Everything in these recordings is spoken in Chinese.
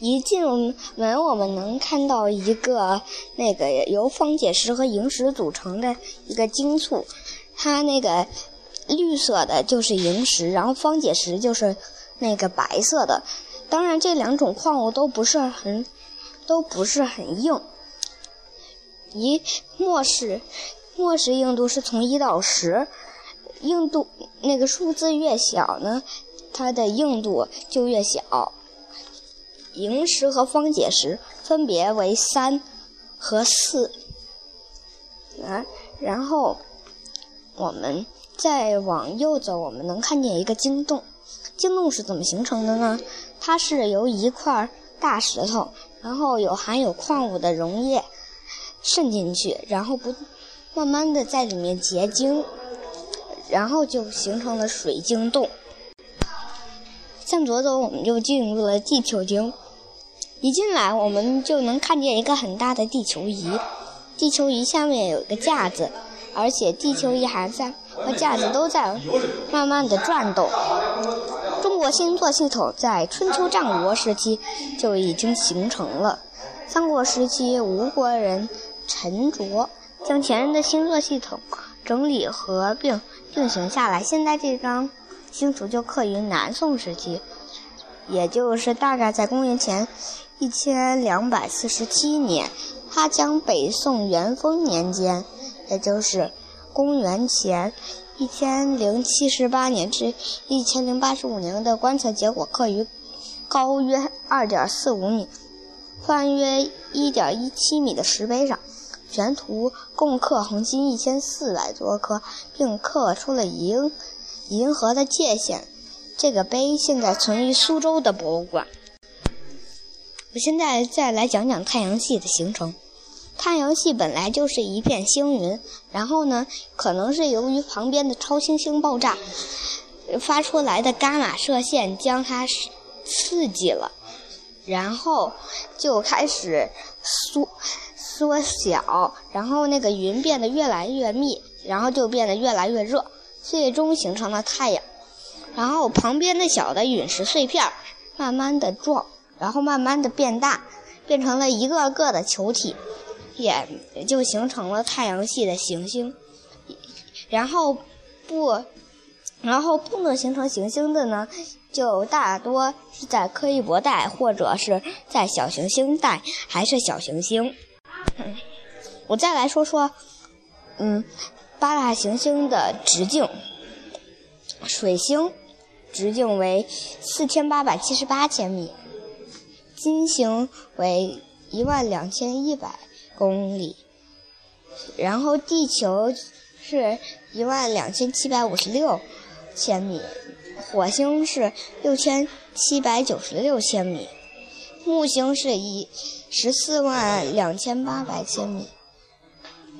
一进门，我们能看到一个那个由方解石和萤石组成的一个晶簇，它那个绿色的就是萤石，然后方解石就是那个白色的。当然，这两种矿物都不是很都不是很硬。一末世末世硬度是从一到十，硬度那个数字越小呢，它的硬度就越小。萤石和方解石分别为三和四，啊，然后我们再往右走，我们能看见一个晶洞。晶洞是怎么形成的呢？它是由一块大石头，然后有含有矿物的溶液渗进去，然后不慢慢的在里面结晶，然后就形成了水晶洞。向左走，我们就进入了地球晶。一进来，我们就能看见一个很大的地球仪。地球仪下面有一个架子，而且地球仪还在和架子都在慢慢的转动。中国星座系统在春秋战国时期就已经形成了。三国时期，吴国人陈卓将前人的星座系统整理合并并行下来。现在这张星图就刻于南宋时期，也就是大概在公元前。一千两百四十七年，他将北宋元丰年间，也就是公元前一千零七十八年至一千零八十五年的观测结果刻于高约二点四五米、宽约一点一七米的石碑上。全图共刻恒星一千四百多颗，并刻出了银银河的界限。这个碑现在存于苏州的博物馆。我现在再来讲讲太阳系的形成。太阳系本来就是一片星云，然后呢，可能是由于旁边的超新星爆炸发出来的伽马射线将它刺激了，然后就开始缩缩小，然后那个云变得越来越密，然后就变得越来越热，最终形成了太阳。然后旁边的小的陨石碎片慢慢的撞。然后慢慢的变大，变成了一个个的球体，也就形成了太阳系的行星。然后不，然后不能形成行星的呢，就大多是在柯伊伯带，或者是在小行星带，还是小行星。我再来说说，嗯，八大行星的直径。水星直径为四千八百七十八千米。金星为一万两千一百公里，然后地球是一万两千七百五十六千米，火星是六千七百九十六千米，木星是一十四万两千八百千米，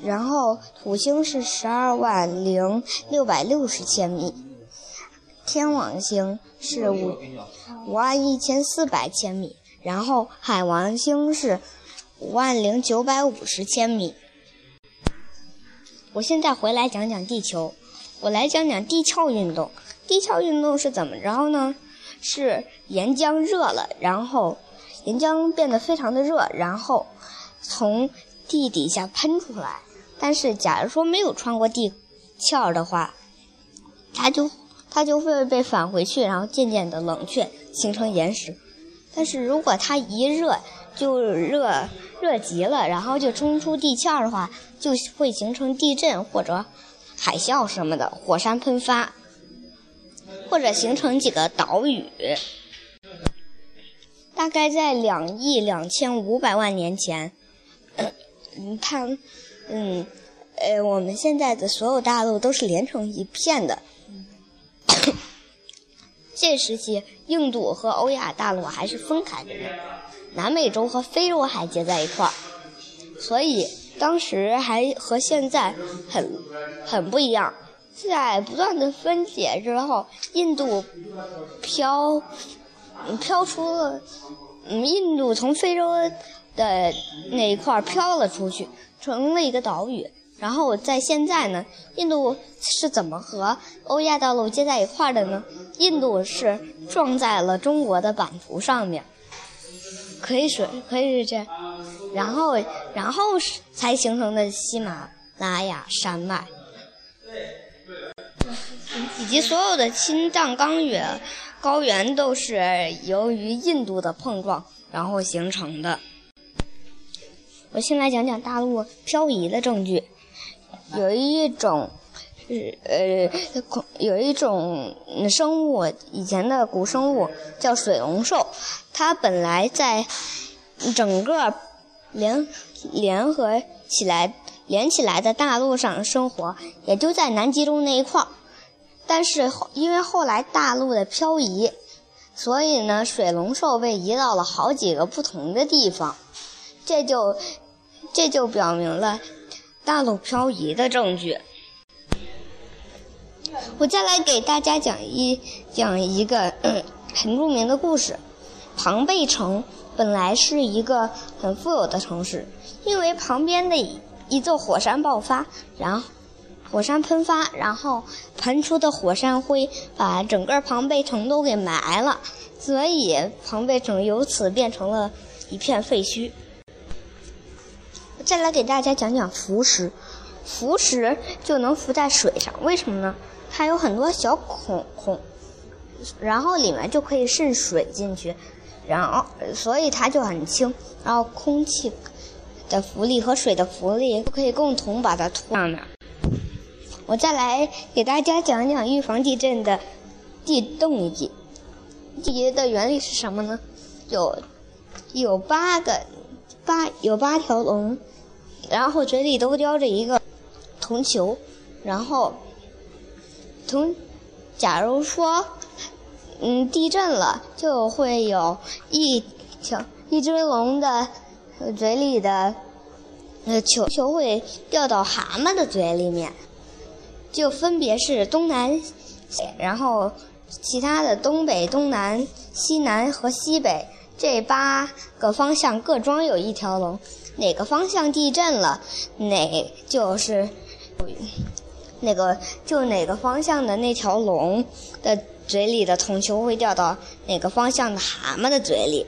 然后土星是十二万零六百六十千米，天王星是五五万一千四百千米。然后海王星是五万零九百五十千米。我现在回来讲讲地球，我来讲讲地壳运动。地壳运动是怎么着呢？是岩浆热了，然后岩浆变得非常的热，然后从地底下喷出来。但是假如说没有穿过地壳的话，它就它就会被返回去，然后渐渐的冷却，形成岩石。但是如果它一热就热热极了，然后就冲出地壳的话，就会形成地震或者海啸什么的，火山喷发，或者形成几个岛屿。大概在两亿两千五百万年前，嗯，它，嗯，呃，我们现在的所有大陆都是连成一片的。这时期，印度和欧亚大陆还是分开的，南美洲和非洲还结在一块儿，所以当时还和现在很很不一样。在不断的分解之后，印度飘飘出了，嗯，印度从非洲的那一块儿飘了出去，成了一个岛屿。然后在现在呢，印度是怎么和欧亚大陆接在一块儿的呢？印度是撞在了中国的版图上面，可以是可以是这样，然后然后才形成的喜马拉雅山脉，以及所有的青藏高原高原都是由于印度的碰撞然后形成的。我先来讲讲大陆漂移的证据，有一种。呃，有一种生物，以前的古生物叫水龙兽，它本来在整个联联合起来连起来的大陆上生活，也就在南极洲那一块儿。但是因为后来大陆的漂移，所以呢，水龙兽被移到了好几个不同的地方，这就这就表明了大陆漂移的证据。我再来给大家讲一讲一个很著名的故事。庞贝城本来是一个很富有的城市，因为旁边的一座火山爆发，然火山喷发，然后喷出的火山灰把整个庞贝城都给埋了，所以庞贝城由此变成了一片废墟。再来给大家讲讲浮石，浮石就能浮在水上，为什么呢？它有很多小孔孔，然后里面就可以渗水进去，然后所以它就很轻，然后空气的浮力和水的浮力都可以共同把它拖上面。我再来给大家讲讲预防地震的地动仪。地仪的原理是什么呢？有有八个八有八条龙，然后嘴里都叼着一个铜球，然后。从，假如说，嗯，地震了，就会有一条一只龙的嘴里的呃球球会掉到蛤蟆的嘴里面，就分别是东南，然后其他的东北、东南、西南和西北这八个方向各装有一条龙，哪个方向地震了，哪就是。那个就哪个方向的那条龙的嘴里的铜球会掉到哪个方向的蛤蟆的嘴里。